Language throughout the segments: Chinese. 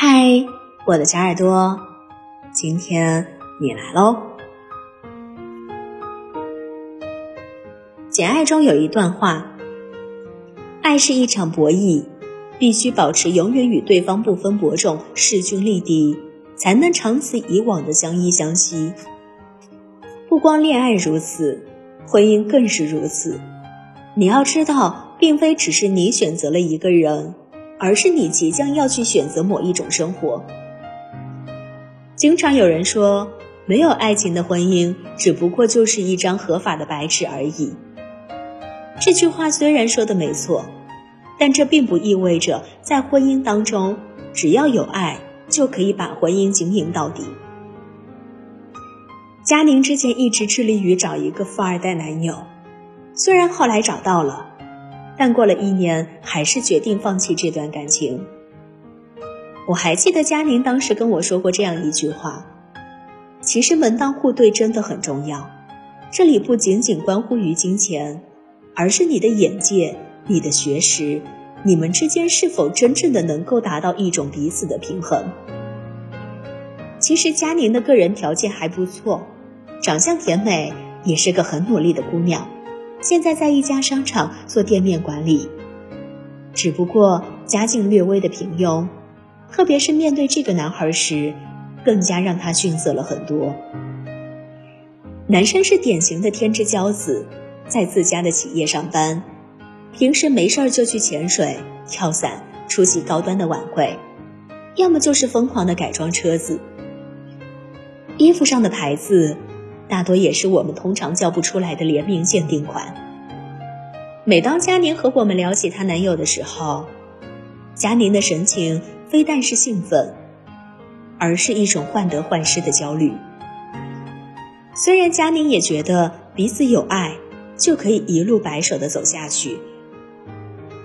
嗨，我的小耳朵，今天你来喽。《简爱》中有一段话：“爱是一场博弈，必须保持永远与对方不分伯仲、势均力敌，才能长此以往的相依相惜。不光恋爱如此，婚姻更是如此。你要知道，并非只是你选择了一个人。”而是你即将要去选择某一种生活。经常有人说，没有爱情的婚姻只不过就是一张合法的白纸而已。这句话虽然说的没错，但这并不意味着在婚姻当中，只要有爱就可以把婚姻经营到底。佳宁之前一直致力于找一个富二代男友，虽然后来找到了。但过了一年，还是决定放弃这段感情。我还记得佳宁当时跟我说过这样一句话：“其实门当户对真的很重要，这里不仅仅关乎于金钱，而是你的眼界、你的学识，你们之间是否真正的能够达到一种彼此的平衡。”其实佳宁的个人条件还不错，长相甜美，也是个很努力的姑娘。现在在一家商场做店面管理，只不过家境略微的平庸，特别是面对这个男孩时，更加让他逊色了很多。男生是典型的天之骄子，在自家的企业上班，平时没事儿就去潜水、跳伞、出席高端的晚会，要么就是疯狂的改装车子，衣服上的牌子。大多也是我们通常叫不出来的联名限定款。每当佳宁和我们聊起她男友的时候，佳宁的神情非但是兴奋，而是一种患得患失的焦虑。虽然佳宁也觉得彼此有爱就可以一路白手的走下去，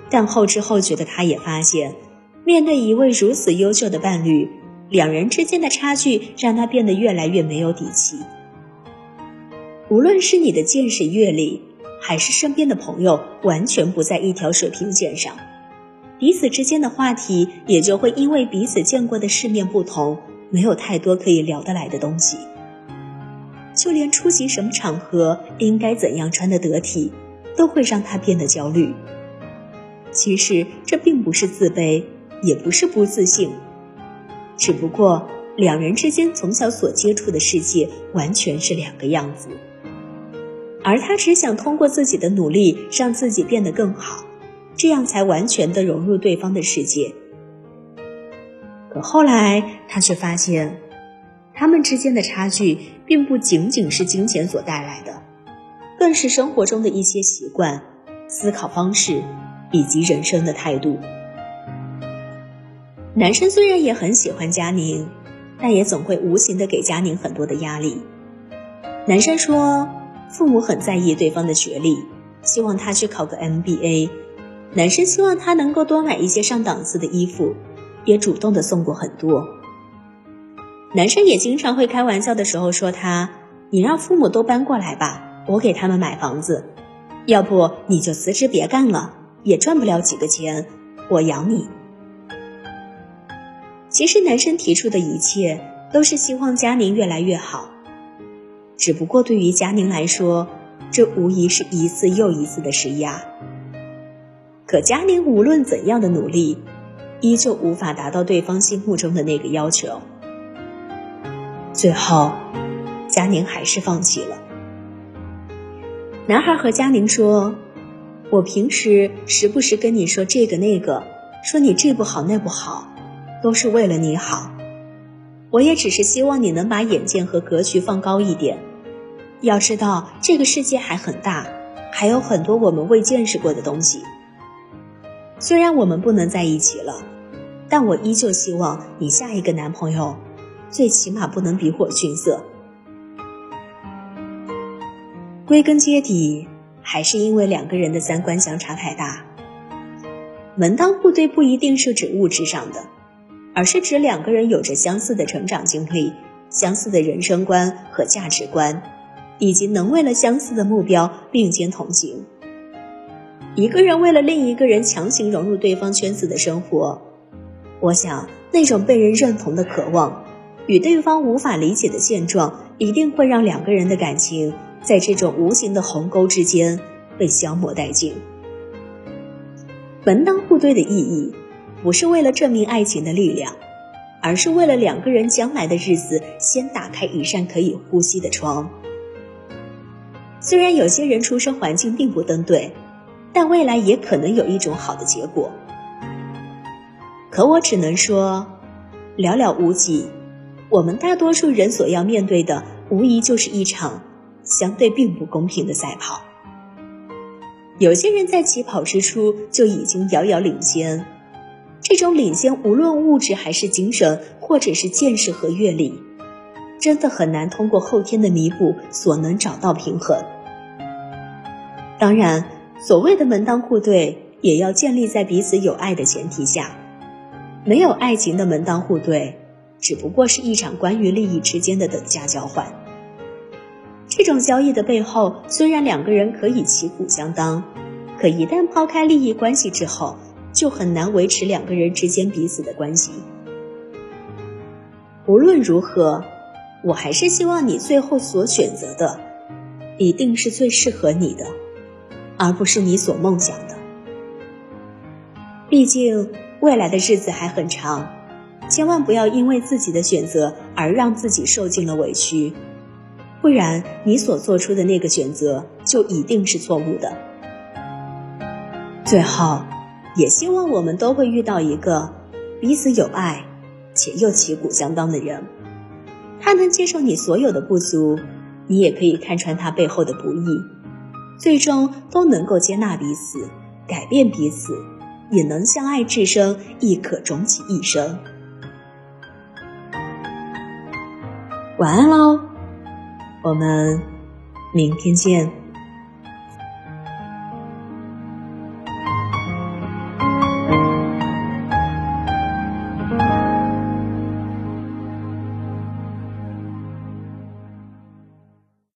但后知后觉的她也发现，面对一位如此优秀的伴侣，两人之间的差距让她变得越来越没有底气。无论是你的见识、阅历，还是身边的朋友，完全不在一条水平线上，彼此之间的话题也就会因为彼此见过的世面不同，没有太多可以聊得来的东西。就连出席什么场合，应该怎样穿得得体，都会让他变得焦虑。其实这并不是自卑，也不是不自信，只不过两人之间从小所接触的世界完全是两个样子。而他只想通过自己的努力让自己变得更好，这样才完全的融入对方的世界。可后来他却发现，他们之间的差距并不仅仅是金钱所带来的，更是生活中的一些习惯、思考方式以及人生的态度。男生虽然也很喜欢佳宁，但也总会无形的给佳宁很多的压力。男生说。父母很在意对方的学历，希望他去考个 MBA。男生希望他能够多买一些上档次的衣服，也主动的送过很多。男生也经常会开玩笑的时候说他：“你让父母都搬过来吧，我给他们买房子。要不你就辞职别干了，也赚不了几个钱，我养你。”其实男生提出的一切都是希望佳宁越来越好。只不过对于佳宁来说，这无疑是一次又一次的施压。可佳宁无论怎样的努力，依旧无法达到对方心目中的那个要求。最后，佳宁还是放弃了。男孩和佳宁说：“我平时时不时跟你说这个那个，说你这不好那不好，都是为了你好。我也只是希望你能把眼界和格局放高一点。”要知道，这个世界还很大，还有很多我们未见识过的东西。虽然我们不能在一起了，但我依旧希望你下一个男朋友，最起码不能比我逊色。归根结底，还是因为两个人的三观相差太大。门当户对不一定是指物质上的，而是指两个人有着相似的成长经历、相似的人生观和价值观。以及能为了相似的目标并肩同行。一个人为了另一个人强行融入对方圈子的生活，我想那种被人认同的渴望，与对方无法理解的现状，一定会让两个人的感情在这种无形的鸿沟之间被消磨殆尽。门当户对的意义，不是为了证明爱情的力量，而是为了两个人将来的日子先打开一扇可以呼吸的窗。虽然有些人出生环境并不登对，但未来也可能有一种好的结果。可我只能说，寥寥无几。我们大多数人所要面对的，无疑就是一场相对并不公平的赛跑。有些人在起跑之初就已经遥遥领先，这种领先无论物质还是精神，或者是见识和阅历，真的很难通过后天的弥补所能找到平衡。当然，所谓的门当户对，也要建立在彼此有爱的前提下。没有爱情的门当户对，只不过是一场关于利益之间的等价交换。这种交易的背后，虽然两个人可以旗鼓相当，可一旦抛开利益关系之后，就很难维持两个人之间彼此的关系。无论如何，我还是希望你最后所选择的，一定是最适合你的，而不是你所梦想的。毕竟。未来的日子还很长，千万不要因为自己的选择而让自己受尽了委屈，不然你所做出的那个选择就一定是错误的。最后，也希望我们都会遇到一个彼此有爱且又旗鼓相当的人，他能接受你所有的不足，你也可以看穿他背后的不易，最终都能够接纳彼此，改变彼此。也能相爱至深，亦可终其一生。晚安喽，我们明天见。